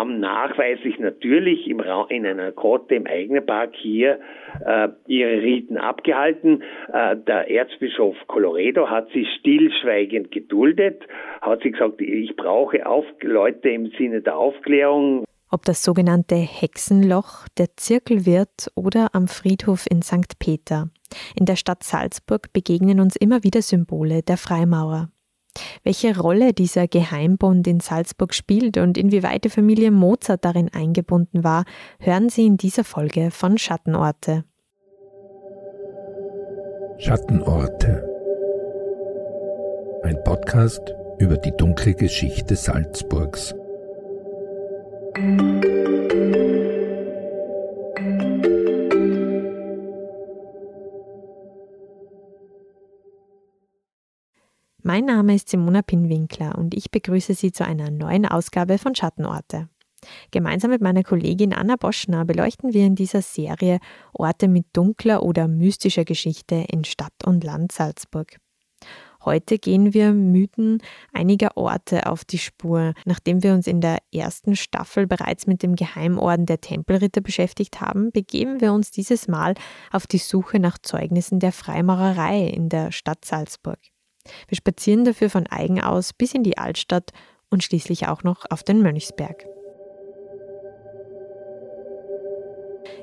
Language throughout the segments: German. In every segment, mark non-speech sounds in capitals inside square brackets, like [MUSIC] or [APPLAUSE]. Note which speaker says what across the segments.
Speaker 1: haben nachweislich natürlich im Ra in einer Grotte im eigenen Park hier äh, ihre Riten abgehalten. Äh, der Erzbischof Colorado hat sie stillschweigend geduldet, hat sie gesagt, ich brauche auf Leute im Sinne der Aufklärung.
Speaker 2: Ob das sogenannte Hexenloch, der Zirkelwirt oder am Friedhof in St. Peter. In der Stadt Salzburg begegnen uns immer wieder Symbole der Freimaurer. Welche Rolle dieser Geheimbund in Salzburg spielt und inwieweit die Familie Mozart darin eingebunden war, hören Sie in dieser Folge von Schattenorte.
Speaker 3: Schattenorte. Ein Podcast über die dunkle Geschichte Salzburgs.
Speaker 2: Mein Name ist Simona Pinwinkler und ich begrüße Sie zu einer neuen Ausgabe von Schattenorte. Gemeinsam mit meiner Kollegin Anna Boschner beleuchten wir in dieser Serie Orte mit dunkler oder mystischer Geschichte in Stadt und Land Salzburg. Heute gehen wir Mythen einiger Orte auf die Spur. Nachdem wir uns in der ersten Staffel bereits mit dem Geheimorden der Tempelritter beschäftigt haben, begeben wir uns dieses Mal auf die Suche nach Zeugnissen der Freimaurerei in der Stadt Salzburg. Wir spazieren dafür von Eigen aus bis in die Altstadt und schließlich auch noch auf den Mönchsberg.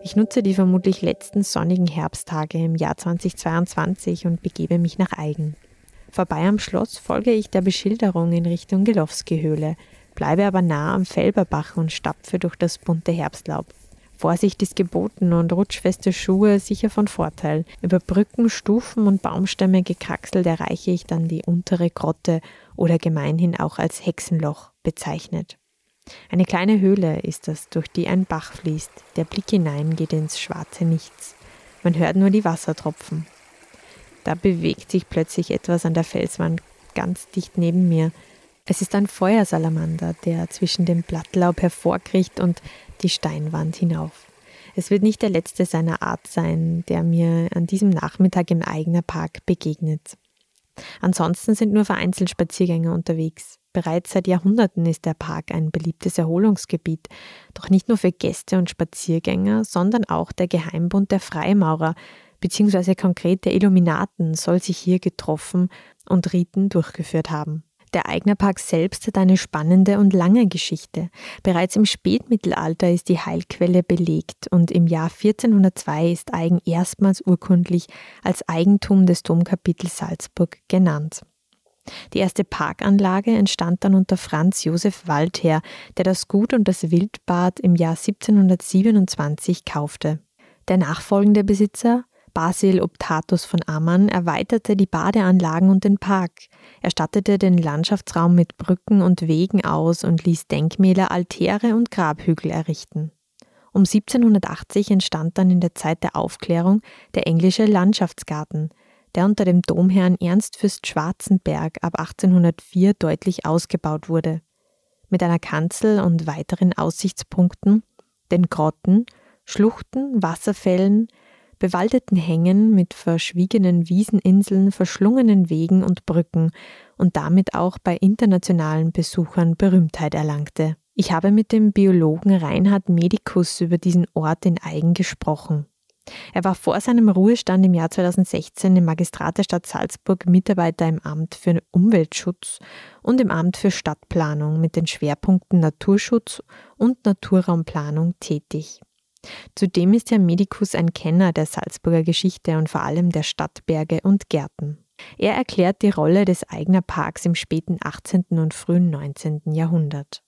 Speaker 2: Ich nutze die vermutlich letzten sonnigen Herbsttage im Jahr 2022 und begebe mich nach Eigen. Vorbei am Schloss folge ich der Beschilderung in Richtung Gelowski-Höhle, bleibe aber nah am Felberbach und stapfe durch das bunte Herbstlaub. Vorsicht ist geboten und rutschfeste Schuhe sicher von Vorteil. Über Brücken, Stufen und Baumstämme gekraxelt erreiche ich dann die untere Grotte oder gemeinhin auch als Hexenloch bezeichnet. Eine kleine Höhle ist das, durch die ein Bach fließt. Der Blick hinein geht ins schwarze Nichts. Man hört nur die Wassertropfen. Da bewegt sich plötzlich etwas an der Felswand ganz dicht neben mir. Es ist ein Feuersalamander, der zwischen dem Blattlaub hervorkriecht und die Steinwand hinauf. Es wird nicht der letzte seiner Art sein, der mir an diesem Nachmittag im eigenen Park begegnet. Ansonsten sind nur vereinzelt Spaziergänger unterwegs. Bereits seit Jahrhunderten ist der Park ein beliebtes Erholungsgebiet, doch nicht nur für Gäste und Spaziergänger, sondern auch der Geheimbund der Freimaurer bzw. konkrete Illuminaten soll sich hier getroffen und Riten durchgeführt haben. Der Eignerpark selbst hat eine spannende und lange Geschichte. Bereits im Spätmittelalter ist die Heilquelle belegt und im Jahr 1402 ist Eigen erstmals urkundlich als Eigentum des Domkapitels Salzburg genannt. Die erste Parkanlage entstand dann unter Franz Josef Waldherr, der das Gut und das Wildbad im Jahr 1727 kaufte. Der nachfolgende Besitzer, Basil Optatus von Ammann erweiterte die Badeanlagen und den Park. Er stattete den Landschaftsraum mit Brücken und Wegen aus und ließ Denkmäler, Altäre und Grabhügel errichten. Um 1780 entstand dann in der Zeit der Aufklärung der englische Landschaftsgarten, der unter dem Domherrn Ernst Fürst Schwarzenberg ab 1804 deutlich ausgebaut wurde. Mit einer Kanzel und weiteren Aussichtspunkten, den Grotten, Schluchten, Wasserfällen, bewaldeten Hängen mit verschwiegenen Wieseninseln, verschlungenen Wegen und Brücken und damit auch bei internationalen Besuchern Berühmtheit erlangte. Ich habe mit dem Biologen Reinhard Medikus über diesen Ort in Eigen gesprochen. Er war vor seinem Ruhestand im Jahr 2016 im Magistrat der Stadt Salzburg Mitarbeiter im Amt für Umweltschutz und im Amt für Stadtplanung mit den Schwerpunkten Naturschutz und Naturraumplanung tätig. Zudem ist Herr Medikus ein Kenner der Salzburger Geschichte und vor allem der Stadtberge und Gärten. Er erklärt die Rolle des Eigner Parks im späten 18. und frühen 19. Jahrhundert.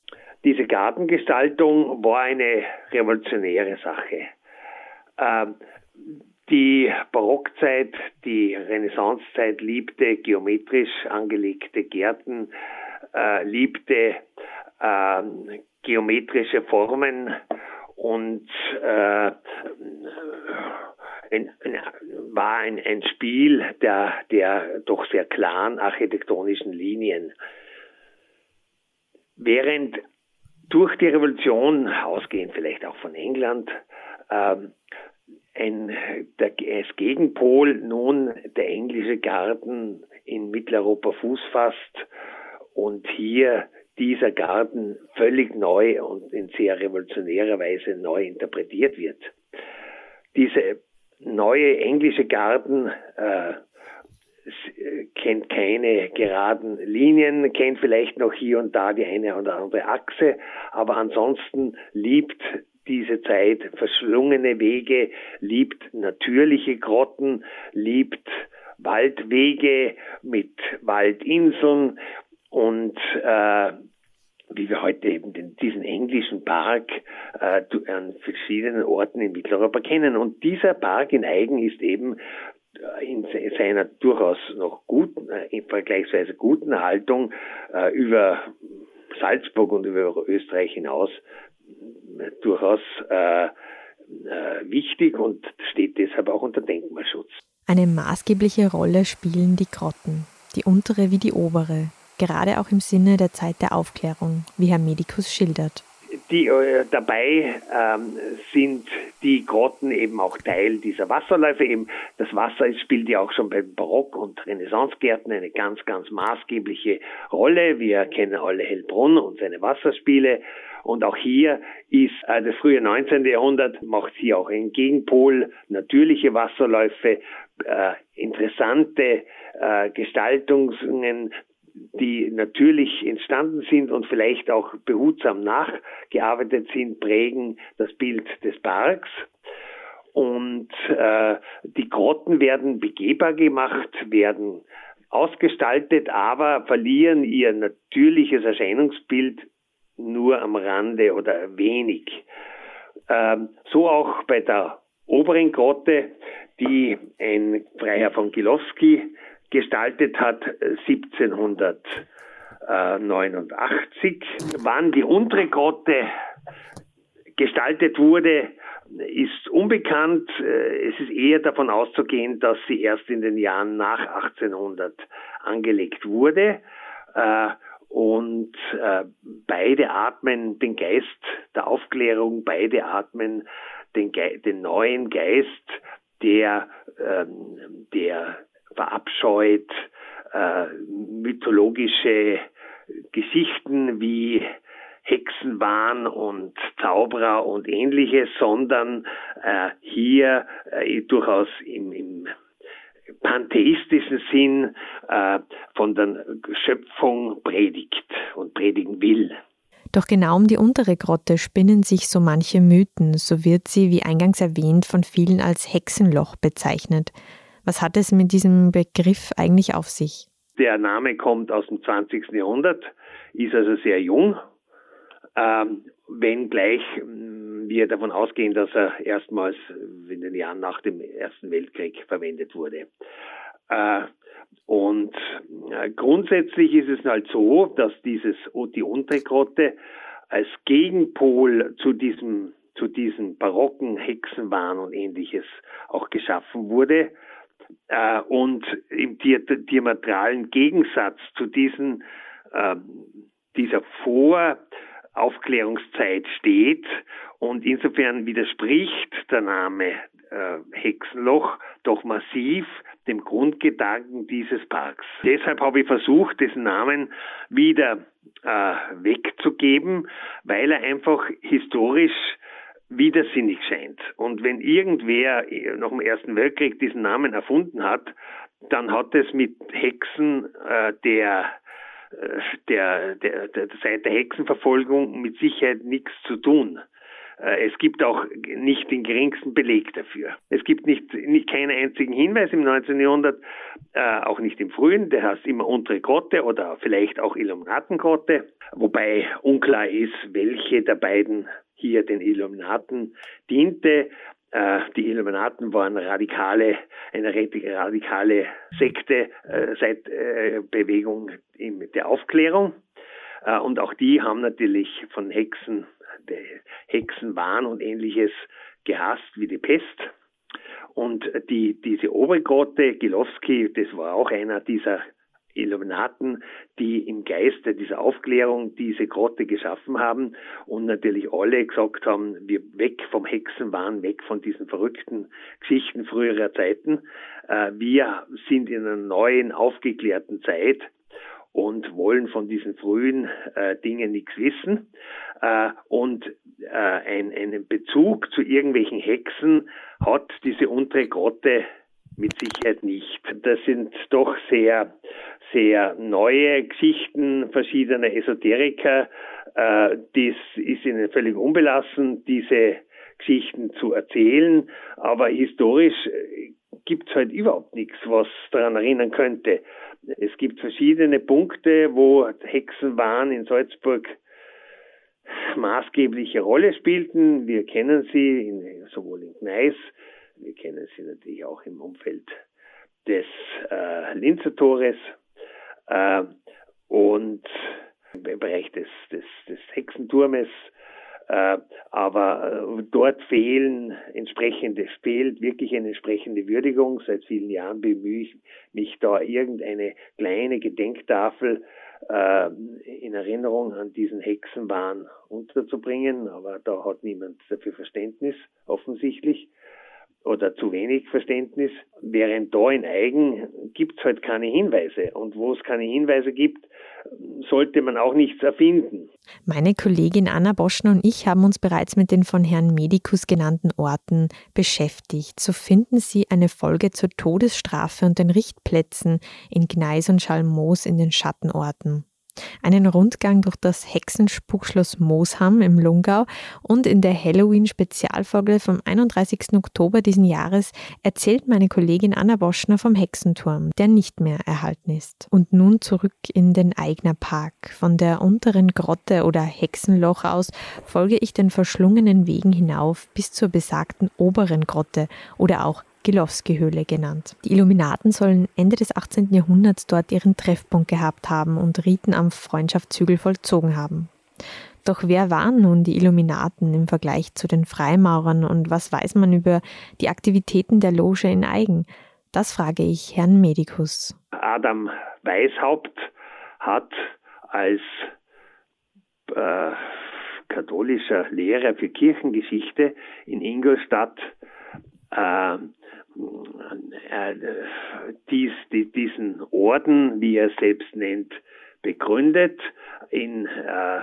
Speaker 1: Diese Gartengestaltung war eine revolutionäre Sache. Ähm, die Barockzeit, die Renaissancezeit liebte geometrisch angelegte Gärten, äh, liebte äh, geometrische Formen und äh, ein, ein, war ein, ein Spiel der, der doch sehr klaren architektonischen Linien. Während durch die Revolution, ausgehend vielleicht auch von England, ähm, ein, der, als Gegenpol nun der englische Garten in Mitteleuropa Fuß fasst und hier dieser Garten völlig neu und in sehr revolutionärer Weise neu interpretiert wird. Diese neue englische Garten äh, kennt keine geraden Linien, kennt vielleicht noch hier und da die eine oder andere Achse, aber ansonsten liebt diese Zeit verschlungene Wege, liebt natürliche Grotten, liebt Waldwege mit Waldinseln und äh, wie wir heute eben den, diesen englischen Park äh, an verschiedenen Orten in Mitteleuropa kennen. Und dieser Park in Eigen ist eben äh, in seiner durchaus noch guten, äh, vergleichsweise guten Haltung äh, über Salzburg und über Österreich hinaus äh, durchaus äh, äh, wichtig und steht deshalb auch unter Denkmalschutz.
Speaker 2: Eine maßgebliche Rolle spielen die Grotten, die untere wie die obere, gerade auch im Sinne der Zeit der Aufklärung, wie Herr Medikus schildert.
Speaker 1: Die, äh, dabei ähm, sind die Grotten eben auch Teil dieser Wasserläufe. Eben das Wasser spielt ja auch schon bei Barock- und Renaissancegärten eine ganz, ganz maßgebliche Rolle. Wir kennen alle Hellbrunn und seine Wasserspiele. Und auch hier ist äh, das frühe 19. Jahrhundert, macht hier auch einen Gegenpol, natürliche Wasserläufe, äh, interessante äh, Gestaltungen die natürlich entstanden sind und vielleicht auch behutsam nachgearbeitet sind, prägen das Bild des Parks. Und äh, die Grotten werden begehbar gemacht, werden ausgestaltet, aber verlieren ihr natürliches Erscheinungsbild nur am Rande oder wenig. Ähm, so auch bei der oberen Grotte, die ein Freiherr von Gilowski gestaltet hat 1789. Wann die untere Grotte gestaltet wurde, ist unbekannt. Es ist eher davon auszugehen, dass sie erst in den Jahren nach 1800 angelegt wurde. Äh, und äh, beide atmen den Geist der Aufklärung, beide atmen den, Ge den neuen Geist, der, ähm, der verabscheut äh, mythologische Geschichten wie Hexenwahn und Zauberer und ähnliches, sondern äh, hier äh, durchaus im, im pantheistischen Sinn äh, von der Schöpfung predigt und predigen will.
Speaker 2: Doch genau um die untere Grotte spinnen sich so manche Mythen, so wird sie, wie eingangs erwähnt, von vielen als Hexenloch bezeichnet. Was hat es mit diesem Begriff eigentlich auf sich?
Speaker 1: Der Name kommt aus dem 20. Jahrhundert, ist also sehr jung, ähm, wenngleich wir davon ausgehen, dass er erstmals in den Jahren nach dem Ersten Weltkrieg verwendet wurde. Äh, und äh, grundsätzlich ist es halt so, dass dieses die Untergrotte als Gegenpol zu diesem zu diesen barocken Hexenwahn und ähnliches auch geschaffen wurde äh, und im diametralen Gegensatz zu diesen, äh, dieser Voraufklärungszeit steht und insofern widerspricht der Name äh, Hexenloch doch massiv dem Grundgedanken dieses Parks. Deshalb habe ich versucht, diesen Namen wieder äh, wegzugeben, weil er einfach historisch widersinnig scheint. Und wenn irgendwer nach dem Ersten Weltkrieg diesen Namen erfunden hat, dann hat es mit Hexen äh, der, äh, der, der, der, der Hexenverfolgung mit Sicherheit nichts zu tun. Äh, es gibt auch nicht den geringsten Beleg dafür. Es gibt nicht, nicht keinen einzigen Hinweis im 19. Jahrhundert, äh, auch nicht im frühen, der heißt immer untere Grotte oder vielleicht auch Illuminatengrotte, wobei unklar ist, welche der beiden hier den Illuminaten diente. Äh, die Illuminaten waren radikale, eine radikale Sekte äh, seit äh, Bewegung der Aufklärung. Und auch die haben natürlich von Hexen, Hexenwahn und ähnliches gehasst wie die Pest. Und die, diese Obergrotte, Gilowski, das war auch einer dieser Illuminaten, die im Geiste dieser Aufklärung diese Grotte geschaffen haben und natürlich alle gesagt haben, wir weg vom Hexenwahn, weg von diesen verrückten Geschichten früherer Zeiten. Äh, wir sind in einer neuen, aufgeklärten Zeit und wollen von diesen frühen äh, Dingen nichts wissen. Äh, und äh, ein, einen Bezug zu irgendwelchen Hexen hat diese untere Grotte mit Sicherheit nicht. Das sind doch sehr, sehr neue Geschichten verschiedener Esoteriker. Äh, das ist ihnen völlig unbelassen, diese Geschichten zu erzählen. Aber historisch äh, gibt es halt überhaupt nichts, was daran erinnern könnte. Es gibt verschiedene Punkte, wo Hexenwahn in Salzburg maßgebliche Rolle spielten. Wir kennen sie in, sowohl in Gneis, wir kennen sie natürlich auch im Umfeld des äh, Linzer Tores äh, und im Bereich des, des, des Hexenturmes äh, aber äh, dort fehlen entsprechende, fehlt wirklich eine entsprechende Würdigung. Seit vielen Jahren bemühe ich mich da irgendeine kleine Gedenktafel äh, in Erinnerung an diesen Hexenwahn unterzubringen, aber da hat niemand dafür Verständnis, offensichtlich oder zu wenig Verständnis, während da in Eigen gibt es halt keine Hinweise. Und wo es keine Hinweise gibt, sollte man auch nichts erfinden.
Speaker 2: Meine Kollegin Anna Boschner und ich haben uns bereits mit den von Herrn Medikus genannten Orten beschäftigt. So finden Sie eine Folge zur Todesstrafe und den Richtplätzen in Gneis und Schalmoos in den Schattenorten einen Rundgang durch das Hexenspuckschloss Moosham im Lungau und in der Halloween-Spezialfolge vom 31. Oktober diesen Jahres erzählt meine Kollegin Anna Boschner vom Hexenturm, der nicht mehr erhalten ist. Und nun zurück in den Eigner Park. Von der unteren Grotte oder Hexenloch aus folge ich den verschlungenen Wegen hinauf bis zur besagten oberen Grotte oder auch Gilowski-Höhle genannt. Die Illuminaten sollen Ende des 18. Jahrhunderts dort ihren Treffpunkt gehabt haben und Riten am Freundschaftshügel vollzogen haben. Doch wer waren nun die Illuminaten im Vergleich zu den Freimaurern und was weiß man über die Aktivitäten der Loge in Eigen? Das frage ich Herrn Medikus.
Speaker 1: Adam Weishaupt hat als äh, katholischer Lehrer für Kirchengeschichte in Ingolstadt äh, äh, dies, die, diesen Orden, wie er selbst nennt, begründet, in äh,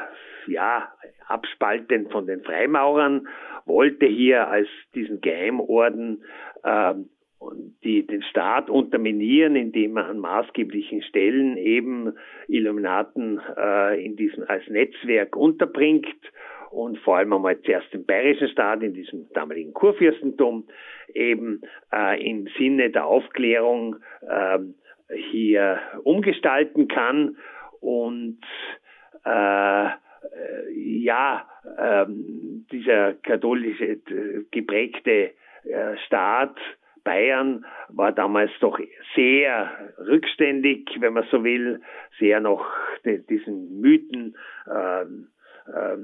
Speaker 1: ja, abspaltend von den Freimaurern, wollte hier als diesen Geheimorden äh, die, den Staat unterminieren, indem er an maßgeblichen Stellen eben Illuminaten äh, in diesem als Netzwerk unterbringt und vor allem einmal zuerst den bayerischen Staat in diesem damaligen Kurfürstentum eben äh, im Sinne der Aufklärung äh, hier umgestalten kann und äh, ja, äh, dieser katholische äh, geprägte äh, Staat Bayern war damals doch sehr rückständig, wenn man so will, sehr noch diesen Mythen äh, äh,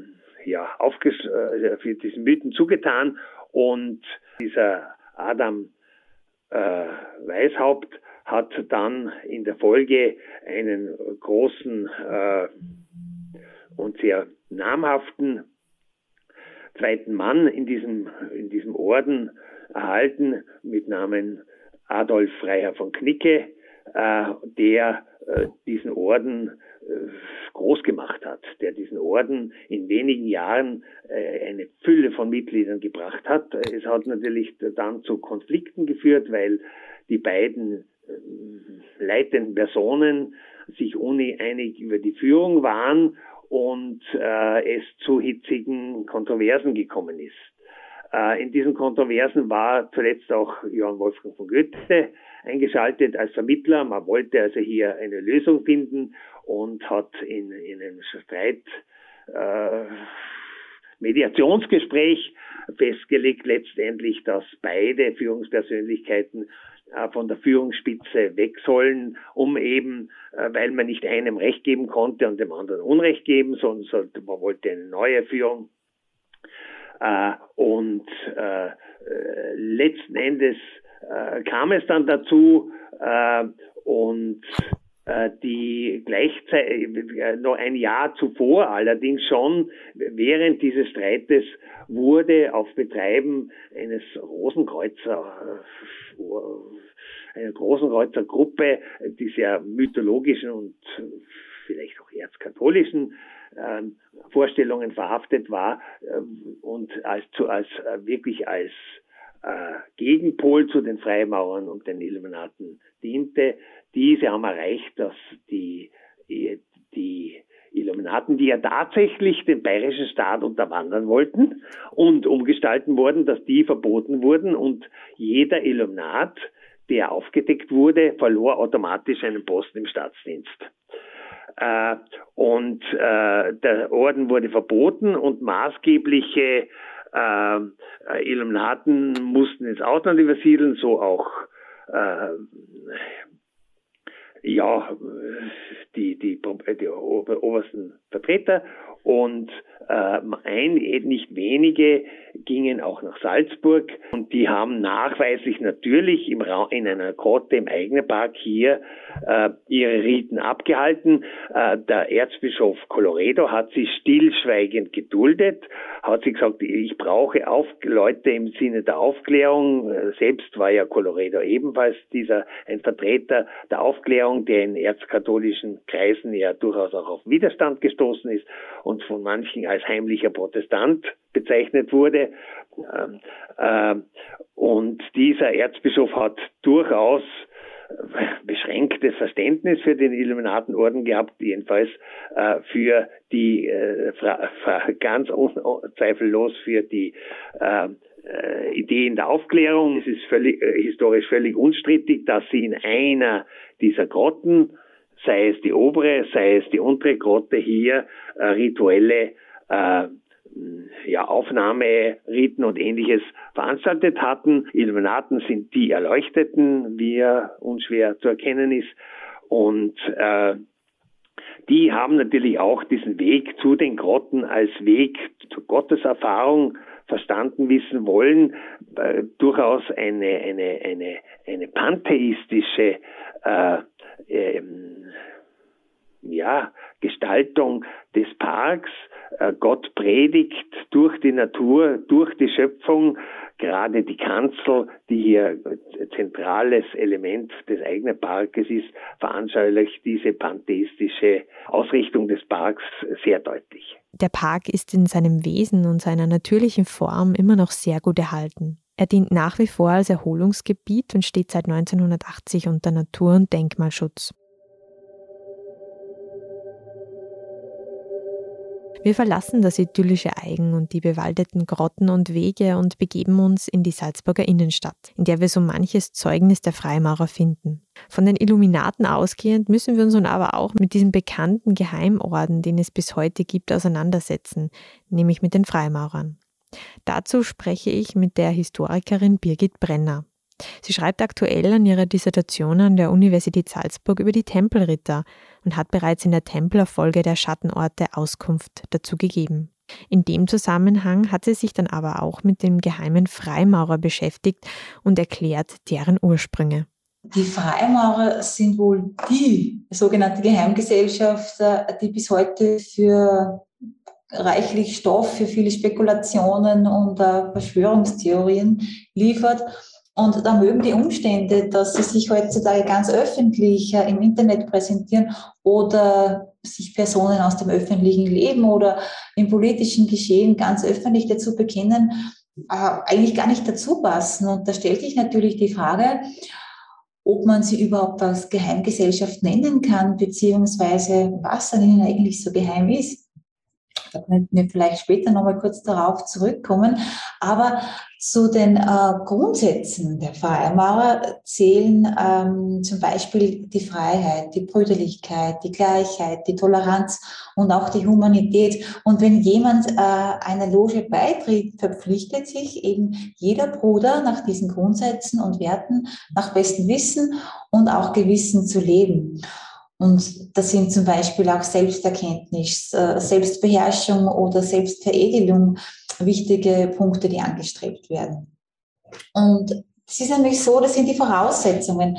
Speaker 1: ja, aufges äh, diesen Mythen zugetan. Und dieser Adam äh, Weishaupt hat dann in der Folge einen großen äh, und sehr namhaften zweiten Mann in diesem, in diesem Orden erhalten mit Namen Adolf Freiherr von Knicke, äh, der äh, diesen Orden äh, groß gemacht hat, der diesen Orden in wenigen Jahren eine Fülle von Mitgliedern gebracht hat. Es hat natürlich dann zu Konflikten geführt, weil die beiden leitenden Personen sich uneinig über die Führung waren und äh, es zu hitzigen Kontroversen gekommen ist. Äh, in diesen Kontroversen war zuletzt auch Johann Wolfgang von Goethe eingeschaltet als Vermittler. Man wollte also hier eine Lösung finden und hat in, in einem Streit äh, Mediationsgespräch festgelegt letztendlich, dass beide Führungspersönlichkeiten äh, von der Führungsspitze weg sollen, um eben, äh, weil man nicht einem Recht geben konnte und dem anderen Unrecht geben, sondern man wollte eine neue Führung. Äh, und letzten Endes kam es dann dazu und äh, die gleichzeitig äh, noch ein Jahr zuvor allerdings schon während dieses Streites wurde auf Betreiben eines Rosenkreuzer einer großen Gruppe, die sehr mythologischen und vielleicht auch erzkatholischen Vorstellungen verhaftet war ähm, und als, zu, als äh, wirklich als äh, Gegenpol zu den Freimaurern und den Illuminaten diente. Diese haben erreicht, dass die, die Illuminaten, die ja tatsächlich den bayerischen Staat unterwandern wollten und umgestalten wurden, dass die verboten wurden und jeder Illuminat, der aufgedeckt wurde, verlor automatisch einen Posten im Staatsdienst. Äh, und äh, der Orden wurde verboten und maßgebliche äh, Illuminaten mussten ins Ausland übersiedeln, so auch äh, ja, die, die, die obersten Vertreter und äh, ein, nicht wenige gingen auch nach Salzburg und die haben nachweislich natürlich im Raum, in einer Grotte im eigenen Park hier äh, ihre Riten abgehalten. Äh, der Erzbischof Colloredo hat sie stillschweigend geduldet, hat sie gesagt, ich brauche auf Leute im Sinne der Aufklärung. Äh, selbst war ja Colloredo ebenfalls dieser ein Vertreter der Aufklärung, der in erzkatholischen Kreisen ja durchaus auch auf Widerstand gestoßen ist und von manchen als heimlicher Protestant bezeichnet wurde. Ähm, äh, und dieser Erzbischof hat durchaus beschränktes Verständnis für den Illuminatenorden gehabt, jedenfalls äh, für die äh, ganz zweifellos für die äh, äh, Ideen der Aufklärung. Es ist völlig, äh, historisch völlig unstrittig, dass sie in einer dieser Grotten, sei es die obere, sei es die untere Grotte hier, äh, rituelle äh, ja, Aufnahmeriten und ähnliches veranstaltet hatten. Illuminaten sind die Erleuchteten, wie er unschwer zu erkennen ist. Und äh, die haben natürlich auch diesen Weg zu den Grotten als Weg zur Gotteserfahrung verstanden wissen wollen, äh, durchaus eine, eine, eine, eine pantheistische äh, ähm, ja, Gestaltung des Parks. Äh, Gott predigt durch die Natur, durch die Schöpfung. Gerade die Kanzel, die hier zentrales Element des eigenen Parkes ist, veranschaulicht diese pantheistische Ausrichtung des Parks sehr deutlich.
Speaker 2: Der Park ist in seinem Wesen und seiner natürlichen Form immer noch sehr gut erhalten. Er dient nach wie vor als Erholungsgebiet und steht seit 1980 unter Natur- und Denkmalschutz. Wir verlassen das idyllische Eigen und die bewaldeten Grotten und Wege und begeben uns in die Salzburger Innenstadt, in der wir so manches Zeugnis der Freimaurer finden. Von den Illuminaten ausgehend müssen wir uns nun aber auch mit diesem bekannten Geheimorden, den es bis heute gibt, auseinandersetzen, nämlich mit den Freimaurern. Dazu spreche ich mit der Historikerin Birgit Brenner. Sie schreibt aktuell an ihrer Dissertation an der Universität Salzburg über die Tempelritter und hat bereits in der Templerfolge der Schattenorte Auskunft dazu gegeben. In dem Zusammenhang hat sie sich dann aber auch mit dem geheimen Freimaurer beschäftigt und erklärt deren Ursprünge.
Speaker 4: Die Freimaurer sind wohl die sogenannte Geheimgesellschaft, die bis heute für reichlich Stoff für viele Spekulationen und Verschwörungstheorien liefert. Und da mögen die Umstände, dass sie sich heutzutage ganz öffentlich im Internet präsentieren oder sich Personen aus dem öffentlichen Leben oder im politischen Geschehen ganz öffentlich dazu bekennen, äh, eigentlich gar nicht dazu passen. Und da stellt sich natürlich die Frage, ob man sie überhaupt als Geheimgesellschaft nennen kann, beziehungsweise was an ihnen eigentlich so geheim ist. Da könnten wir vielleicht später nochmal kurz darauf zurückkommen. Aber zu den äh, Grundsätzen der Freimaurer zählen ähm, zum Beispiel die Freiheit, die Brüderlichkeit, die Gleichheit, die Toleranz und auch die Humanität. Und wenn jemand äh, einer Loge beitritt, verpflichtet sich eben jeder Bruder nach diesen Grundsätzen und Werten nach bestem Wissen und auch Gewissen zu leben. Und das sind zum Beispiel auch Selbsterkenntnis, äh, Selbstbeherrschung oder Selbstveredelung wichtige Punkte, die angestrebt werden. Und es ist nämlich so, das sind die Voraussetzungen.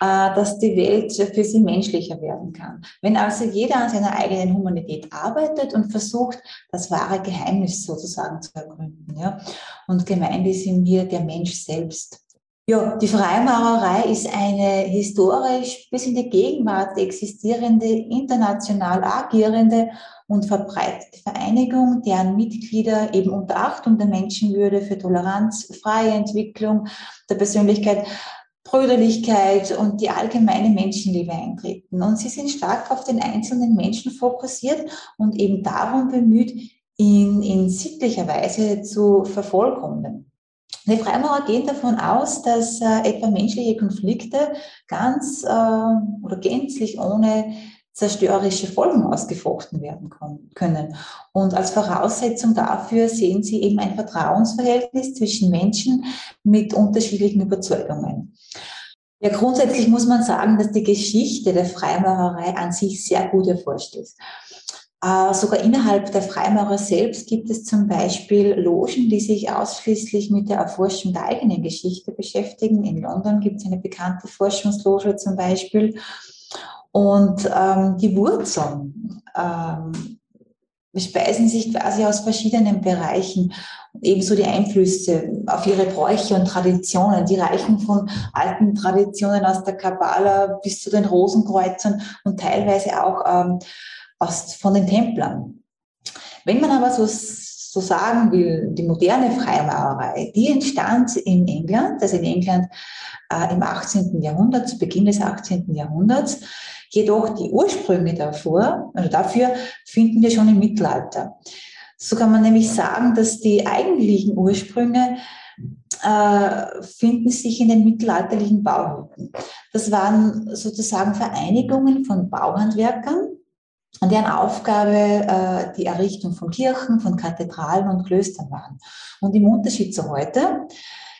Speaker 4: äh, dass die Welt für sie menschlicher werden kann. Wenn also jeder an seiner eigenen Humanität arbeitet und versucht, das wahre Geheimnis sozusagen zu ergründen. Ja? Und gemeint ist in mir der Mensch selbst. Ja, die Freimaurerei ist eine historisch bis in die Gegenwart existierende, international agierende und verbreitete Vereinigung, deren Mitglieder eben unter Achtung der Menschenwürde für Toleranz, freie Entwicklung der Persönlichkeit, Brüderlichkeit und die allgemeine Menschenliebe eintreten. Und sie sind stark auf den einzelnen Menschen fokussiert und eben darum bemüht, ihn in sittlicher Weise zu vervollkommnen. Die Freimaurer gehen davon aus, dass äh, etwa menschliche Konflikte ganz äh, oder gänzlich ohne zerstörerische Folgen ausgefochten werden können. Und als Voraussetzung dafür sehen sie eben ein Vertrauensverhältnis zwischen Menschen mit unterschiedlichen Überzeugungen. Ja, grundsätzlich muss man sagen, dass die Geschichte der Freimaurerei an sich sehr gut erforscht ist. Äh, sogar innerhalb der Freimaurer selbst gibt es zum Beispiel Logen, die sich ausschließlich mit der Erforschung der eigenen Geschichte beschäftigen. In London gibt es eine bekannte Forschungsloge zum Beispiel. Und ähm, die Wurzeln ähm, bespeisen sich quasi aus verschiedenen Bereichen. Ebenso die Einflüsse auf ihre Bräuche und Traditionen. Die reichen von alten Traditionen aus der Kabbala bis zu den Rosenkreuzern und teilweise auch ähm, aus, von den Templern. Wenn man aber so, so sagen will, die moderne Freimaurerei, die entstand in England, also in England äh, im 18. Jahrhundert, zu Beginn des 18. Jahrhunderts. Jedoch die Ursprünge davor, also dafür finden wir schon im Mittelalter. So kann man nämlich sagen, dass die eigentlichen Ursprünge äh, finden sich in den mittelalterlichen Bauhütten. Das waren sozusagen Vereinigungen von Bauhandwerkern, und deren Aufgabe äh, die Errichtung von Kirchen, von Kathedralen und Klöstern waren. Und im Unterschied zu heute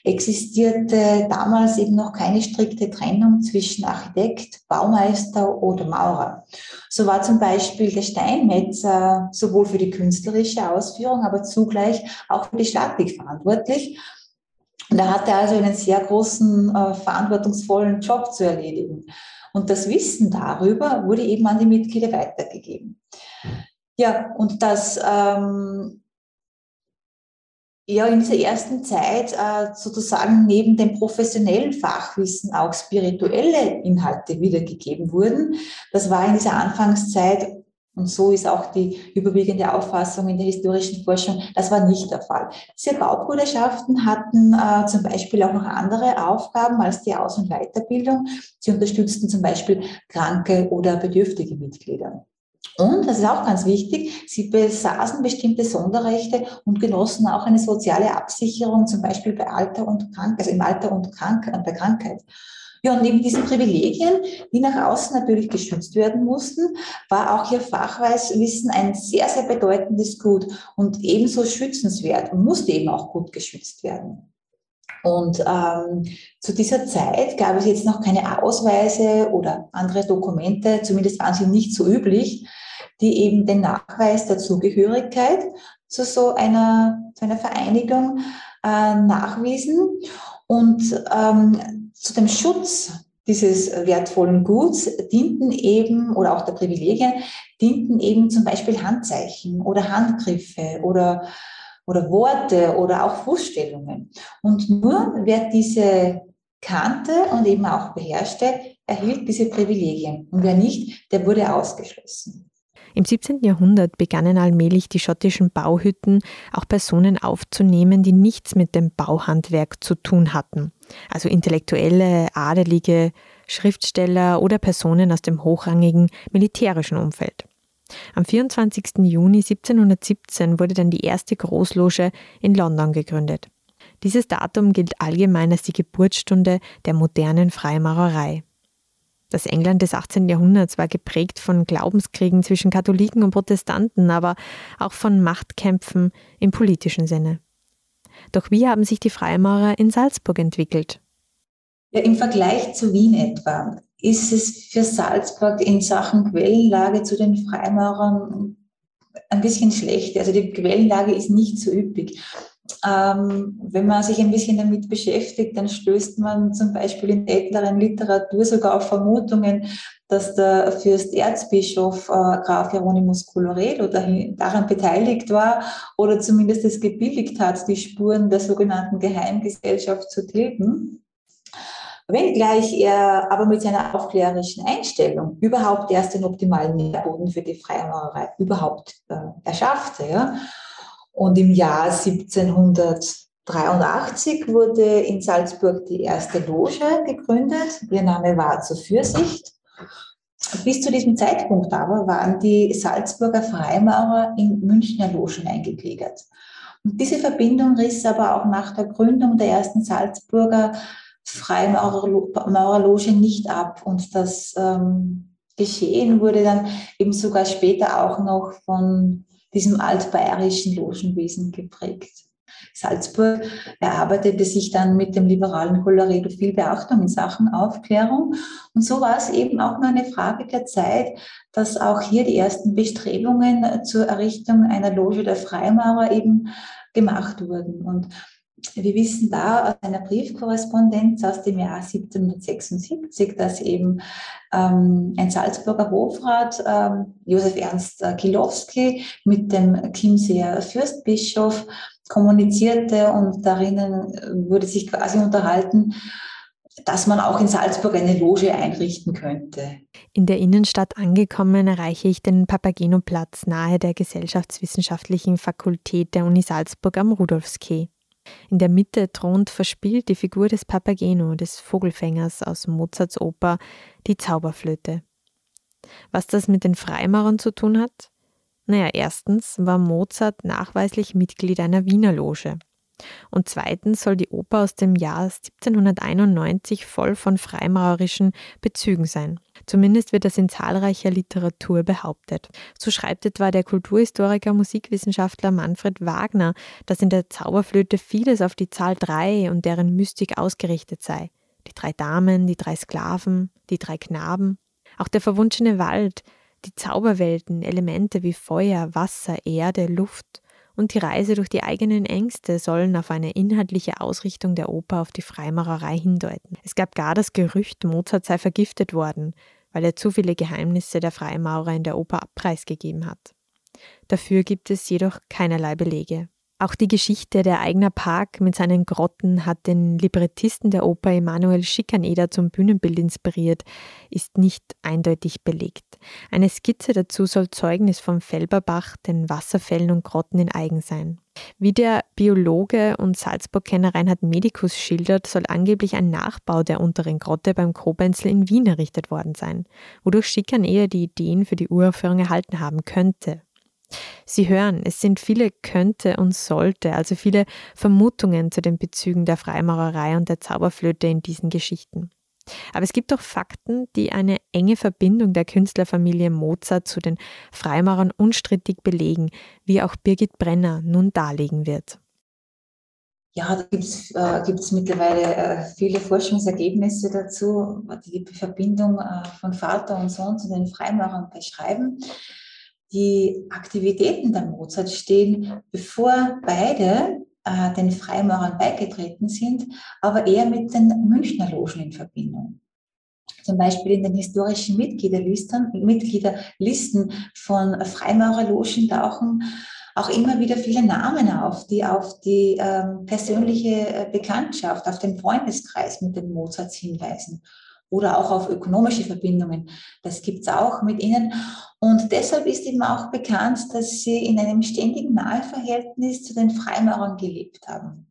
Speaker 4: existierte damals eben noch keine strikte Trennung zwischen Architekt, Baumeister oder Maurer. So war zum Beispiel der Steinmetzer sowohl für die künstlerische Ausführung, aber zugleich auch für die Statik verantwortlich. Und er hatte also einen sehr großen, äh, verantwortungsvollen Job zu erledigen. Und das Wissen darüber wurde eben an die Mitglieder weitergegeben. Ja, und das ähm, ja in dieser ersten Zeit äh, sozusagen neben dem professionellen Fachwissen auch spirituelle Inhalte wiedergegeben wurden. Das war in dieser Anfangszeit und so ist auch die überwiegende Auffassung in der historischen Forschung, das war nicht der Fall. Diese Baubruderschaften hatten äh, zum Beispiel auch noch andere Aufgaben als die Aus- und Weiterbildung. Sie unterstützten zum Beispiel kranke oder bedürftige Mitglieder. Und, das ist auch ganz wichtig, sie besaßen bestimmte Sonderrechte und genossen auch eine soziale Absicherung, zum Beispiel bei Alter und Krankheit, also im Alter und Krank bei Krankheit. Ja, und neben diesen Privilegien, die nach außen natürlich geschützt werden mussten, war auch ihr Fachwissen ein sehr, sehr bedeutendes Gut und ebenso schützenswert und musste eben auch gut geschützt werden. Und ähm, zu dieser Zeit gab es jetzt noch keine Ausweise oder andere Dokumente, zumindest waren sie nicht so üblich, die eben den Nachweis der Zugehörigkeit zu so einer, zu einer Vereinigung äh, nachwiesen. Und ähm, zu dem Schutz dieses wertvollen Guts dienten eben, oder auch der Privilegien, dienten eben zum Beispiel Handzeichen oder Handgriffe oder, oder Worte oder auch Fußstellungen. Und nur wer diese kannte und eben auch beherrschte, erhielt diese Privilegien. Und wer nicht, der wurde ausgeschlossen.
Speaker 2: Im 17. Jahrhundert begannen allmählich die schottischen Bauhütten auch Personen aufzunehmen, die nichts mit dem Bauhandwerk zu tun hatten, also Intellektuelle, Adelige, Schriftsteller oder Personen aus dem hochrangigen militärischen Umfeld. Am 24. Juni 1717 wurde dann die erste Großloge in London gegründet. Dieses Datum gilt allgemein als die Geburtsstunde der modernen Freimaurerei. Das England des 18. Jahrhunderts war geprägt von Glaubenskriegen zwischen Katholiken und Protestanten, aber auch von Machtkämpfen im politischen Sinne. Doch wie haben sich die Freimaurer in Salzburg entwickelt?
Speaker 4: Ja, Im Vergleich zu Wien etwa ist es für Salzburg in Sachen Quellenlage zu den Freimaurern ein bisschen schlecht. Also die Quellenlage ist nicht so üppig. Ähm, wenn man sich ein bisschen damit beschäftigt, dann stößt man zum Beispiel in älteren Literatur sogar auf Vermutungen, dass der Fürst Erzbischof äh, Graf Hieronymus Coloredo daran beteiligt war oder zumindest es gebilligt hat, die Spuren der sogenannten Geheimgesellschaft zu tilgen. Wenngleich er aber mit seiner aufklärerischen Einstellung überhaupt erst den optimalen Nährboden für die Freimaurerei überhaupt äh, erschaffte. Ja? Und im Jahr 1783 wurde in Salzburg die erste Loge gegründet. Ihr Name war zur Fürsicht. Bis zu diesem Zeitpunkt aber waren die Salzburger Freimaurer in Münchner Logen eingegliedert. Und diese Verbindung riss aber auch nach der Gründung der ersten Salzburger Freimaurerloge nicht ab. Und das ähm, Geschehen wurde dann eben sogar später auch noch von diesem altbayerischen Logenwesen geprägt. Salzburg erarbeitete sich dann mit dem liberalen Colloredo viel Beachtung in Sachen Aufklärung. Und so war es eben auch nur eine Frage der Zeit, dass auch hier die ersten Bestrebungen zur Errichtung einer Loge der Freimaurer eben gemacht wurden. Und wir wissen da aus einer Briefkorrespondenz aus dem Jahr 1776, dass eben ähm, ein Salzburger Hofrat, ähm, Josef Ernst Kilowski, mit dem Chiemseer Fürstbischof kommunizierte und darin wurde sich quasi unterhalten, dass man auch in Salzburg eine Loge einrichten könnte.
Speaker 2: In der Innenstadt angekommen erreiche ich den Papageno-Platz nahe der Gesellschaftswissenschaftlichen Fakultät der Uni Salzburg am Rudolfskee. In der Mitte thront verspielt die Figur des Papageno, des Vogelfängers aus Mozarts Oper Die Zauberflöte. Was das mit den Freimaurern zu tun hat? Naja, erstens war Mozart nachweislich Mitglied einer Wiener Loge. Und zweitens soll die Oper aus dem Jahr 1791 voll von freimaurerischen Bezügen sein. Zumindest wird das in zahlreicher Literatur behauptet. So schreibt etwa der Kulturhistoriker Musikwissenschaftler Manfred Wagner, dass in der Zauberflöte vieles auf die Zahl drei und deren Mystik ausgerichtet sei. Die drei Damen, die drei Sklaven, die drei Knaben. Auch der verwunschene Wald, die Zauberwelten, Elemente wie Feuer, Wasser, Erde, Luft und die Reise durch die eigenen Ängste sollen auf eine inhaltliche Ausrichtung der Oper auf die Freimaurerei hindeuten. Es gab gar das Gerücht, Mozart sei vergiftet worden, weil er zu viele Geheimnisse der Freimaurer in der Oper preisgegeben hat. Dafür gibt es jedoch keinerlei Belege. Auch die Geschichte der Eigner Park mit seinen Grotten hat den Librettisten der Oper Emanuel Schikaneder zum Bühnenbild inspiriert, ist nicht eindeutig belegt. Eine Skizze dazu soll Zeugnis vom Felberbach, den Wasserfällen und Grotten in Eigen sein. Wie der Biologe und Salzburg-Kenner Reinhard Medikus schildert, soll angeblich ein Nachbau der unteren Grotte beim Kobenzl in Wien errichtet worden sein, wodurch Schikaneder die Ideen für die Uraufführung erhalten haben könnte. Sie hören, es sind viele könnte und sollte, also viele Vermutungen zu den Bezügen der Freimaurerei und der Zauberflöte in diesen Geschichten. Aber es gibt auch Fakten, die eine enge Verbindung der Künstlerfamilie Mozart zu den Freimaurern unstrittig belegen, wie auch Birgit Brenner nun darlegen wird.
Speaker 4: Ja, da gibt es äh, mittlerweile äh, viele Forschungsergebnisse dazu, die die Verbindung äh, von Vater und Sohn zu den Freimaurern beschreiben die Aktivitäten der Mozart stehen, bevor beide äh, den Freimaurern beigetreten sind, aber eher mit den Münchner Logen in Verbindung. Zum Beispiel in den historischen Mitgliederlisten, Mitgliederlisten von Freimaurerlogen tauchen auch immer wieder viele Namen auf, die auf die ähm, persönliche äh, Bekanntschaft, auf den Freundeskreis mit den Mozarts hinweisen oder auch auf ökonomische Verbindungen. Das gibt es auch mit ihnen. Und deshalb ist eben auch bekannt, dass sie in einem ständigen Naheverhältnis zu den Freimaurern gelebt haben.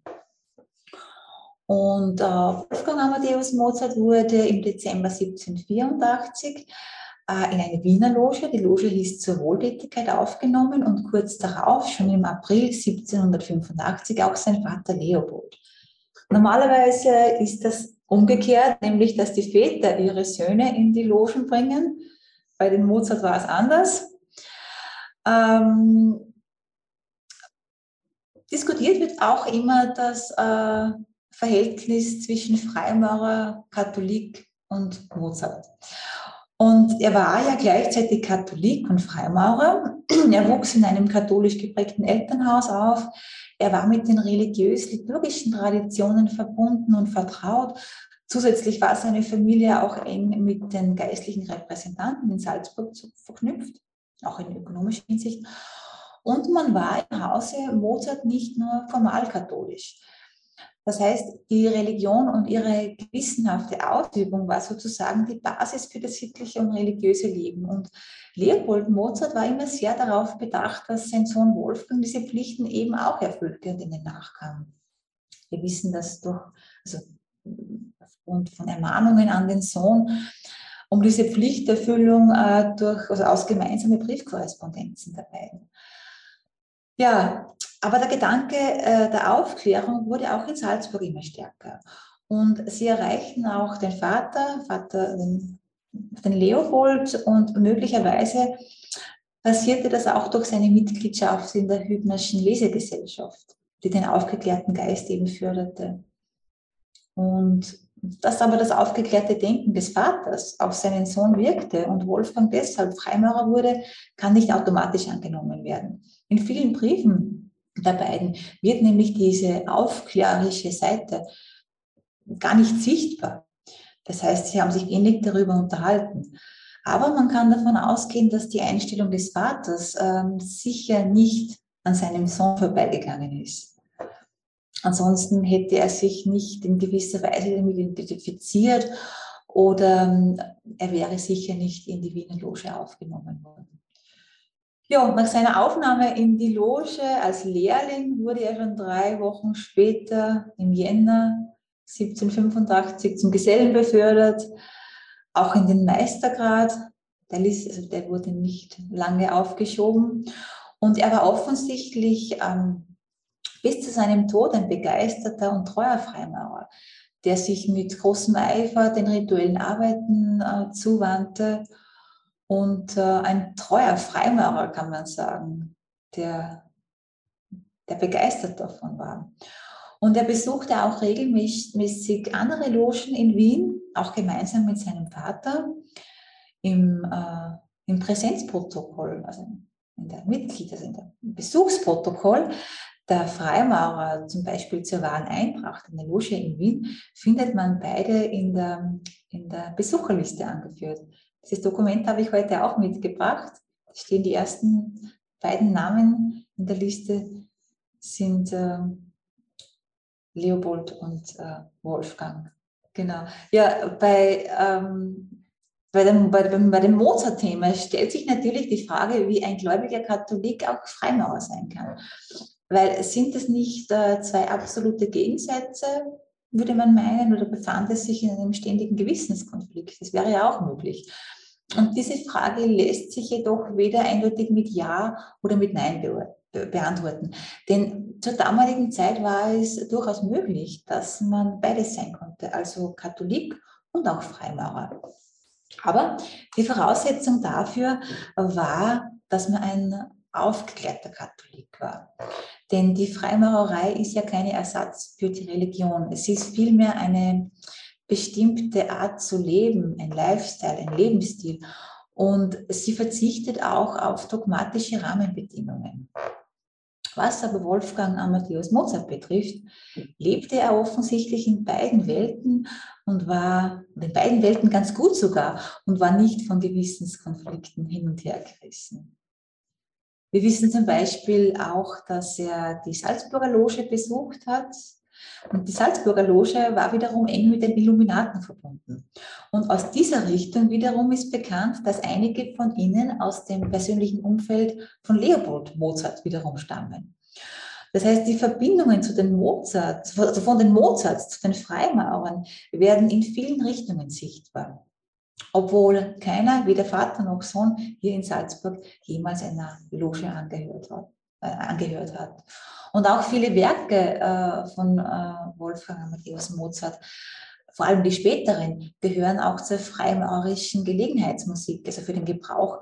Speaker 4: Und äh, Wolfgang Amadeus Mozart wurde im Dezember 1784 äh, in eine Wiener Loge, die Loge hieß zur Wohltätigkeit aufgenommen und kurz darauf, schon im April 1785, auch sein Vater Leopold. Normalerweise ist das Umgekehrt, nämlich, dass die Väter ihre Söhne in die Logen bringen. Bei den Mozart war es anders. Ähm, diskutiert wird auch immer das äh, Verhältnis zwischen Freimaurer, Katholik und Mozart. Und er war ja gleichzeitig Katholik und Freimaurer. [CLEARS THROAT] Er wuchs in einem katholisch geprägten Elternhaus auf. Er war mit den religiös-liturgischen Traditionen verbunden und vertraut. Zusätzlich war seine Familie auch eng mit den geistlichen Repräsentanten in Salzburg verknüpft, auch in ökonomischer Hinsicht. Und man war im Hause Mozart nicht nur formal katholisch. Das heißt, die Religion und ihre gewissenhafte Ausübung war sozusagen die Basis für das sittliche und religiöse Leben. Und Leopold Mozart war immer sehr darauf bedacht, dass sein Sohn Wolfgang diese Pflichten eben auch erfüllte und ihnen nachkam. Wir wissen das durch, also aufgrund von Ermahnungen an den Sohn, um diese Pflichterfüllung äh, durch, also aus gemeinsame Briefkorrespondenzen der beiden. Ja, aber der Gedanke äh, der Aufklärung wurde auch in Salzburg immer stärker. Und sie erreichten auch den Vater, Vater den, den Leopold und möglicherweise passierte das auch durch seine Mitgliedschaft in der Hübnerschen Lesegesellschaft, die den aufgeklärten Geist eben förderte. Und dass aber das aufgeklärte Denken des Vaters auf seinen Sohn wirkte und Wolfgang deshalb Freimaurer wurde, kann nicht automatisch angenommen werden. In vielen Briefen der beiden wird nämlich diese aufklärerische Seite gar nicht sichtbar. Das heißt, sie haben sich wenig darüber unterhalten. Aber man kann davon ausgehen, dass die Einstellung des Vaters ähm, sicher nicht an seinem Sohn vorbeigegangen ist. Ansonsten hätte er sich nicht in gewisser Weise damit identifiziert oder ähm, er wäre sicher nicht in die Wiener Loge aufgenommen worden. Ja, nach seiner Aufnahme in die Loge als Lehrling wurde er schon drei Wochen später im Jänner 1785 zum Gesellen befördert, auch in den Meistergrad. Der, ließ, also der wurde nicht lange aufgeschoben und er war offensichtlich ähm, bis zu seinem Tod ein begeisterter und treuer Freimaurer, der sich mit großem Eifer den rituellen Arbeiten äh, zuwandte und äh, ein treuer Freimaurer, kann man sagen, der, der begeistert davon war. Und er besuchte auch regelmäßig andere Logen in Wien, auch gemeinsam mit seinem Vater im, äh, im Präsenzprotokoll, also in der Mitglied, also in der Besuchsprotokoll der Freimaurer zum Beispiel zur wahren Eintracht in der Loge in Wien, findet man beide in der, in der Besucherliste angeführt. Dieses Dokument habe ich heute auch mitgebracht. Da stehen die ersten beiden Namen in der Liste sind äh, Leopold und äh, Wolfgang. Genau. Ja, bei, ähm, bei dem, bei, bei dem Mozart-Thema stellt sich natürlich die Frage, wie ein gläubiger Katholik auch Freimaurer sein kann. Weil sind es nicht äh, zwei absolute Gegensätze, würde man meinen, oder befand es sich in einem ständigen Gewissenskonflikt? Das wäre ja auch möglich. Und diese Frage lässt sich jedoch weder eindeutig mit Ja oder mit Nein be beantworten. Denn zur damaligen Zeit war es durchaus möglich, dass man beides sein konnte, also Katholik und auch Freimaurer. Aber die Voraussetzung dafür war, dass man ein aufgeklärter Katholik war. Denn die Freimaurerei ist ja kein Ersatz für die Religion. Es ist vielmehr eine bestimmte Art zu leben, ein Lifestyle, ein Lebensstil. Und sie verzichtet auch auf dogmatische Rahmenbedingungen. Was aber Wolfgang Amadeus Mozart betrifft, lebte er offensichtlich in beiden Welten und war in beiden Welten ganz gut sogar und war nicht von Gewissenskonflikten hin und her gerissen. Wir wissen zum Beispiel auch, dass er die Salzburger Loge besucht hat. Und die Salzburger Loge war wiederum eng mit den Illuminaten verbunden. Und aus dieser Richtung wiederum ist bekannt, dass einige von ihnen aus dem persönlichen Umfeld von Leopold Mozart wiederum stammen. Das heißt, die Verbindungen zu den Mozart, also von den Mozarts zu den Freimaurern werden in vielen Richtungen sichtbar obwohl keiner, weder Vater noch Sohn, hier in Salzburg jemals einer Loge angehört hat. Äh, angehört hat. Und auch viele Werke äh, von äh, Wolfgang Amadeus Mozart, vor allem die späteren, gehören auch zur freimaurischen Gelegenheitsmusik, also für den Gebrauch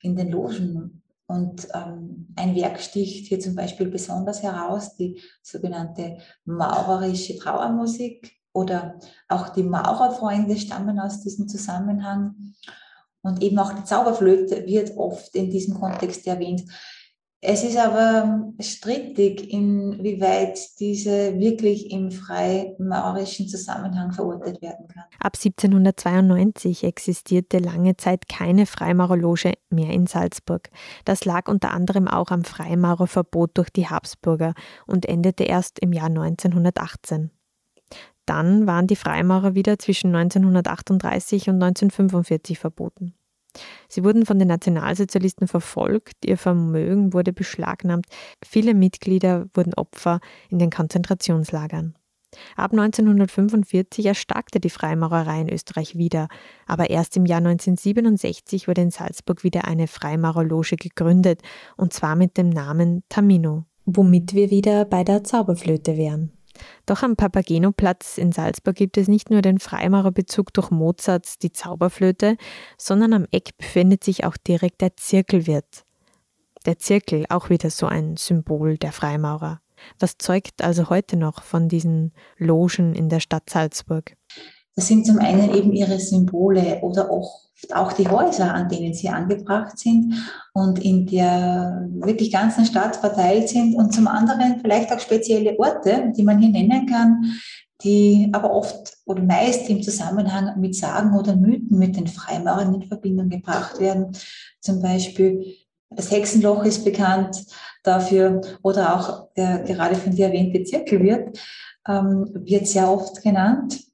Speaker 4: in den Logen. Und ähm, ein Werk sticht hier zum Beispiel besonders heraus, die sogenannte maurerische Trauermusik, oder auch die Maurerfreunde stammen aus diesem Zusammenhang. Und eben auch die Zauberflöte wird oft in diesem Kontext erwähnt. Es ist aber strittig, inwieweit diese wirklich im freimaurischen Zusammenhang verurteilt werden kann.
Speaker 2: Ab 1792 existierte lange Zeit keine Freimaurerloge mehr in Salzburg. Das lag unter anderem auch am Freimaurerverbot durch die Habsburger und endete erst im Jahr 1918. Dann waren die Freimaurer wieder zwischen 1938 und 1945 verboten. Sie wurden von den Nationalsozialisten verfolgt, ihr Vermögen wurde beschlagnahmt, viele Mitglieder wurden Opfer in den Konzentrationslagern. Ab 1945 erstarkte die Freimaurerei in Österreich wieder, aber erst im Jahr 1967 wurde in Salzburg wieder eine Freimaurerloge gegründet, und zwar mit dem Namen Tamino. Womit wir wieder bei der Zauberflöte wären. Doch am Papageno-Platz in Salzburg gibt es nicht nur den Freimaurerbezug durch Mozarts Die Zauberflöte, sondern am Eck befindet sich auch direkt der Zirkelwirt. Der Zirkel, auch wieder so ein Symbol der Freimaurer. Was zeugt also heute noch von diesen Logen in der Stadt Salzburg?
Speaker 4: Das sind zum einen eben ihre Symbole oder auch, auch die Häuser, an denen sie angebracht sind und in der wirklich ganzen Stadt verteilt sind und zum anderen vielleicht auch spezielle Orte, die man hier nennen kann, die aber oft oder meist im Zusammenhang mit Sagen oder Mythen mit den Freimaurern in Verbindung gebracht werden. Zum Beispiel das Hexenloch ist bekannt dafür oder auch der gerade von dir erwähnte Zirkelwirt ähm, wird sehr oft genannt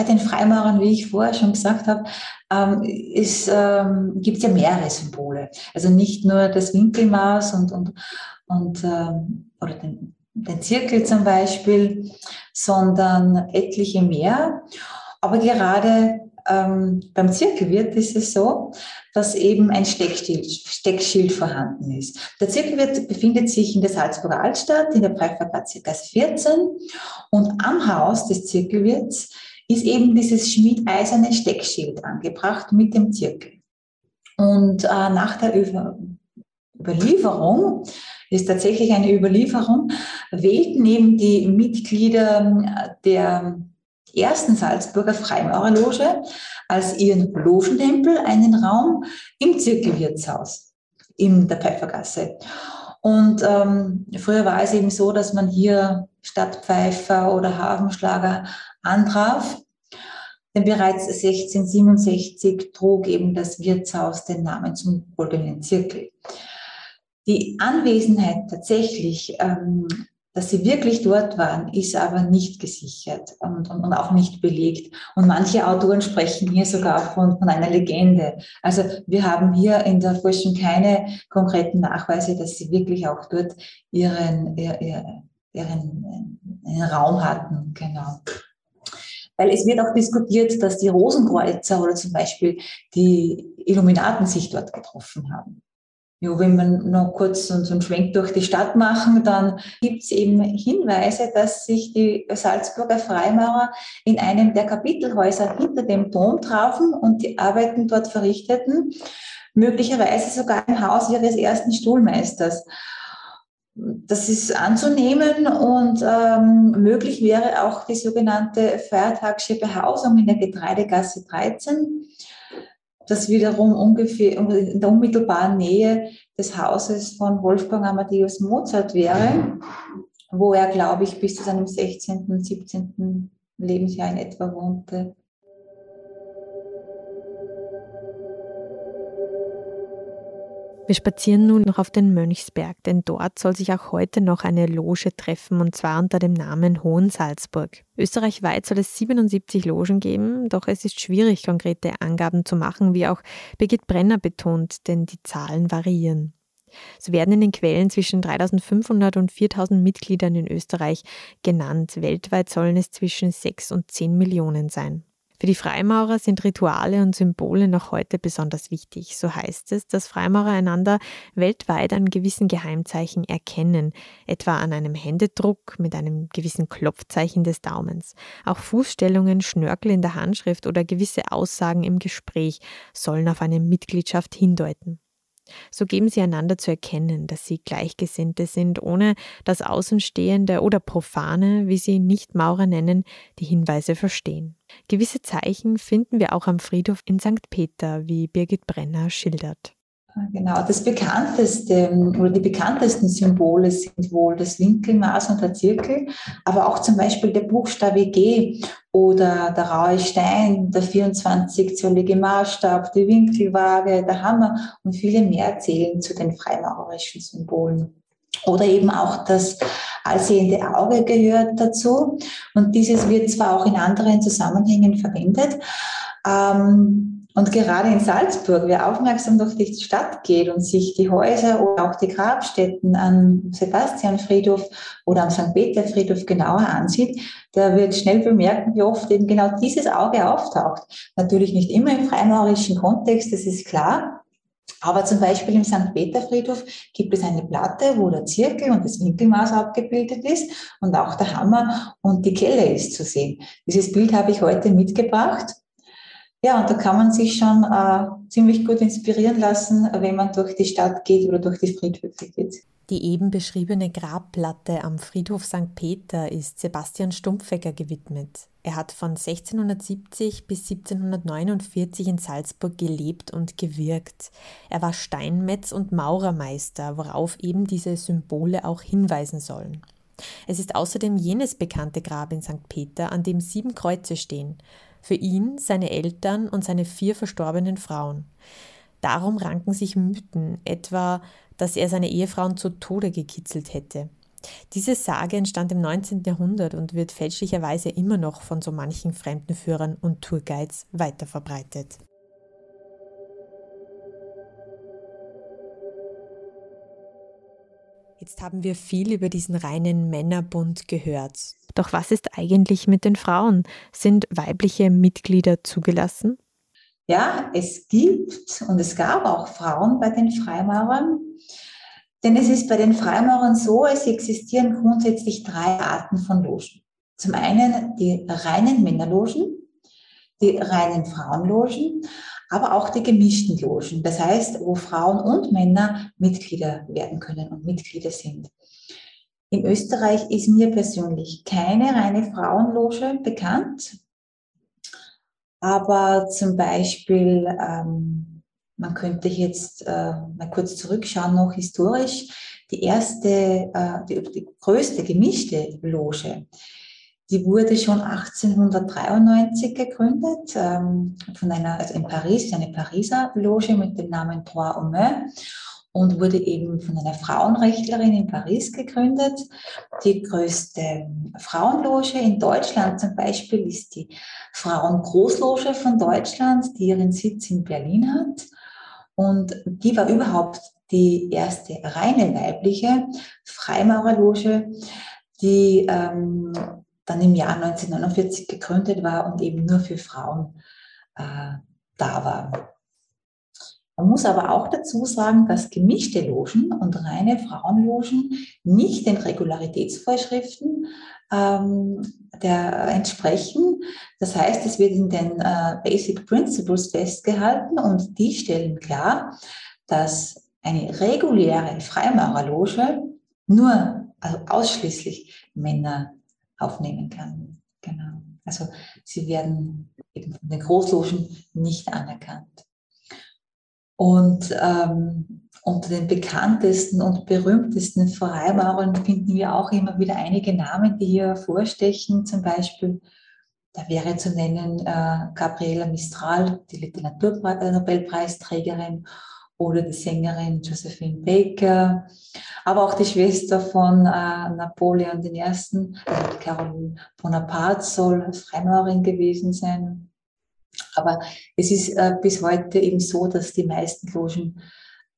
Speaker 4: bei den Freimaurern, wie ich vorher schon gesagt habe, ähm, ähm, gibt es ja mehrere Symbole. Also nicht nur das Winkelmaß und, und, und ähm, oder den, den Zirkel zum Beispiel, sondern etliche mehr. Aber gerade ähm, beim Zirkelwirt ist es so, dass eben ein Steckschild, Steckschild vorhanden ist. Der Zirkelwirt befindet sich in der Salzburger Altstadt, in der Pfeiffergasse 14 und am Haus des Zirkelwirts ist eben dieses schmiedeiserne Steckschild angebracht mit dem Zirkel. Und äh, nach der Über Überlieferung, ist tatsächlich eine Überlieferung, wählten eben die Mitglieder der ersten Salzburger Freimaurerloge als ihren Logentempel einen Raum im Zirkelwirtshaus in der Pfeiffergasse. Und ähm, früher war es eben so, dass man hier Stadtpfeifer oder Hafenschlager antraf. Denn bereits 1667 trug eben das Wirtshaus den Namen zum Goldenen Zirkel. Die Anwesenheit tatsächlich, ähm, dass sie wirklich dort waren, ist aber nicht gesichert und, und, und, auch nicht belegt. Und manche Autoren sprechen hier sogar von, von einer Legende. Also wir haben hier in der Forschung keine konkreten Nachweise, dass sie wirklich auch dort ihren, ihren, ihren, ihren Raum hatten. Genau. Weil es wird auch diskutiert, dass die Rosenkreuzer oder zum Beispiel die Illuminaten sich dort getroffen haben. Ja, wenn wir noch kurz so einen Schwenk durch die Stadt machen, dann gibt es eben Hinweise, dass sich die Salzburger Freimaurer in einem der Kapitelhäuser hinter dem Dom trafen und die Arbeiten dort verrichteten, möglicherweise sogar im Haus ihres ersten Stuhlmeisters das ist anzunehmen und ähm, möglich wäre auch die sogenannte feiertagsche Behausung in der Getreidegasse 13, das wiederum ungefähr in der unmittelbaren Nähe des Hauses von Wolfgang Amadeus Mozart wäre, wo er, glaube ich, bis zu seinem 16., und 17. Lebensjahr in etwa wohnte.
Speaker 2: Wir spazieren nun noch auf den Mönchsberg, denn dort soll sich auch heute noch eine Loge treffen und zwar unter dem Namen Hohen Salzburg. Österreichweit soll es 77 Logen geben, doch es ist schwierig, konkrete Angaben zu machen, wie auch Birgit Brenner betont, denn die Zahlen variieren. So werden in den Quellen zwischen 3500 und 4000 Mitgliedern in Österreich genannt. Weltweit sollen es zwischen 6 und 10 Millionen sein. Für die Freimaurer sind Rituale und Symbole noch heute besonders wichtig. So heißt es, dass Freimaurer einander weltweit an gewissen Geheimzeichen erkennen, etwa an einem Händedruck mit einem gewissen Klopfzeichen des Daumens. Auch Fußstellungen, Schnörkel in der Handschrift oder gewisse Aussagen im Gespräch sollen auf eine Mitgliedschaft hindeuten. So geben sie einander zu erkennen, dass sie Gleichgesinnte sind, ohne dass Außenstehende oder Profane, wie sie Nicht-Maurer nennen, die Hinweise verstehen. Gewisse Zeichen finden wir auch am Friedhof in St. Peter, wie Birgit Brenner schildert.
Speaker 4: Genau, das bekannteste oder die bekanntesten Symbole sind wohl das Winkelmaß und der Zirkel, aber auch zum Beispiel der Buchstabe G oder der raue Stein, der 24-zollige Maßstab, die Winkelwaage, der Hammer und viele mehr zählen zu den freimaurerischen Symbolen. Oder eben auch das allsehende Auge gehört dazu. Und dieses wird zwar auch in anderen Zusammenhängen verwendet, ähm, und gerade in Salzburg, wer aufmerksam durch die Stadt geht und sich die Häuser oder auch die Grabstätten am Sebastianfriedhof oder am St. Peter Friedhof genauer ansieht, der wird schnell bemerken, wie oft eben genau dieses Auge auftaucht. Natürlich nicht immer im freimaurischen Kontext, das ist klar. Aber zum Beispiel im St. Peter Friedhof gibt es eine Platte, wo der Zirkel und das Winkelmaß abgebildet ist und auch der Hammer und die Kelle ist zu sehen. Dieses Bild habe ich heute mitgebracht. Ja, und da kann man sich schon äh, ziemlich gut inspirieren lassen, wenn man durch die Stadt geht oder durch die Friedhöfe geht.
Speaker 2: Die eben beschriebene Grabplatte am Friedhof St. Peter ist Sebastian Stumpfegger gewidmet. Er hat von 1670 bis 1749 in Salzburg gelebt und gewirkt. Er war Steinmetz und Maurermeister, worauf eben diese Symbole auch hinweisen sollen. Es ist außerdem jenes bekannte Grab in St. Peter, an dem sieben Kreuze stehen für ihn, seine Eltern und seine vier verstorbenen Frauen. Darum ranken sich Mythen, etwa, dass er seine Ehefrauen zu Tode gekitzelt hätte. Diese Sage entstand im 19. Jahrhundert und wird fälschlicherweise immer noch von so manchen Fremdenführern und Tourguides weiterverbreitet. Jetzt haben wir viel über diesen reinen Männerbund gehört. Doch was ist eigentlich mit den Frauen? Sind weibliche Mitglieder zugelassen?
Speaker 4: Ja, es gibt und es gab auch Frauen bei den Freimaurern. Denn es ist bei den Freimaurern so, es existieren grundsätzlich drei Arten von Logen. Zum einen die reinen Männerlogen, die reinen Frauenlogen, aber auch die gemischten Logen. Das heißt, wo Frauen und Männer Mitglieder werden können und Mitglieder sind. In Österreich ist mir persönlich keine reine Frauenloge bekannt, aber zum Beispiel, ähm, man könnte jetzt äh, mal kurz zurückschauen, noch historisch, die erste, äh, die, die größte gemischte Loge, die wurde schon 1893 gegründet ähm, von einer, also in Paris, eine Pariser Loge mit dem Namen Trois Hommes und wurde eben von einer Frauenrechtlerin in Paris gegründet. Die größte Frauenloge in Deutschland zum Beispiel ist die Frauengroßloge von Deutschland, die ihren Sitz in Berlin hat. Und die war überhaupt die erste reine weibliche Freimaurerloge, die ähm, dann im Jahr 1949 gegründet war und eben nur für Frauen äh, da war. Man muss aber auch dazu sagen, dass gemischte Logen und reine Frauenlogen nicht den Regularitätsvorschriften ähm, der entsprechen. Das heißt, es wird in den äh, Basic Principles festgehalten und die stellen klar, dass eine reguläre Freimaurerloge nur, also ausschließlich Männer aufnehmen kann. Genau. Also sie werden eben von den Großlogen nicht anerkannt. Und ähm, unter den bekanntesten und berühmtesten Freimaurern finden wir auch immer wieder einige Namen, die hier vorstechen. Zum Beispiel, da wäre zu nennen äh, Gabriela Mistral, die Literaturnobelpreisträgerin, oder die Sängerin Josephine Baker, aber auch die Schwester von äh, Napoleon I., also Caroline Bonaparte soll Freimaurerin gewesen sein. Aber es ist äh, bis heute eben so, dass die meisten Logen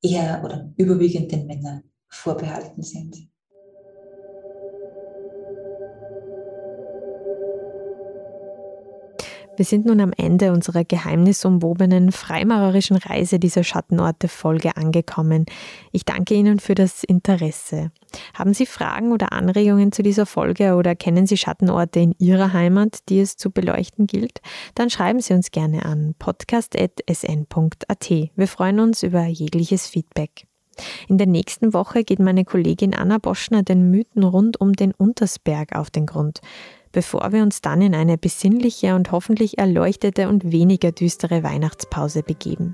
Speaker 4: eher oder überwiegend den Männern vorbehalten sind.
Speaker 2: Wir sind nun am Ende unserer geheimnisumwobenen freimaurerischen Reise dieser Schattenorte-Folge angekommen. Ich danke Ihnen für das Interesse. Haben Sie Fragen oder Anregungen zu dieser Folge oder kennen Sie Schattenorte in Ihrer Heimat, die es zu beleuchten gilt? Dann schreiben Sie uns gerne an podcast.sn.at. Wir freuen uns über jegliches Feedback. In der nächsten Woche geht meine Kollegin Anna Boschner den Mythen rund um den Untersberg auf den Grund bevor wir uns dann in eine besinnliche und hoffentlich erleuchtete und weniger düstere Weihnachtspause begeben.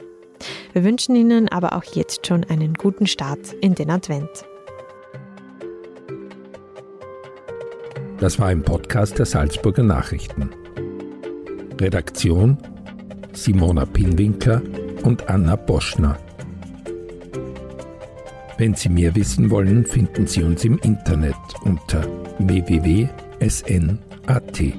Speaker 2: Wir wünschen Ihnen aber auch jetzt schon einen guten Start in den Advent.
Speaker 3: Das war ein Podcast der Salzburger Nachrichten. Redaktion Simona Pinwinkler und Anna Boschner. Wenn Sie mehr wissen wollen, finden Sie uns im Internet unter Atti.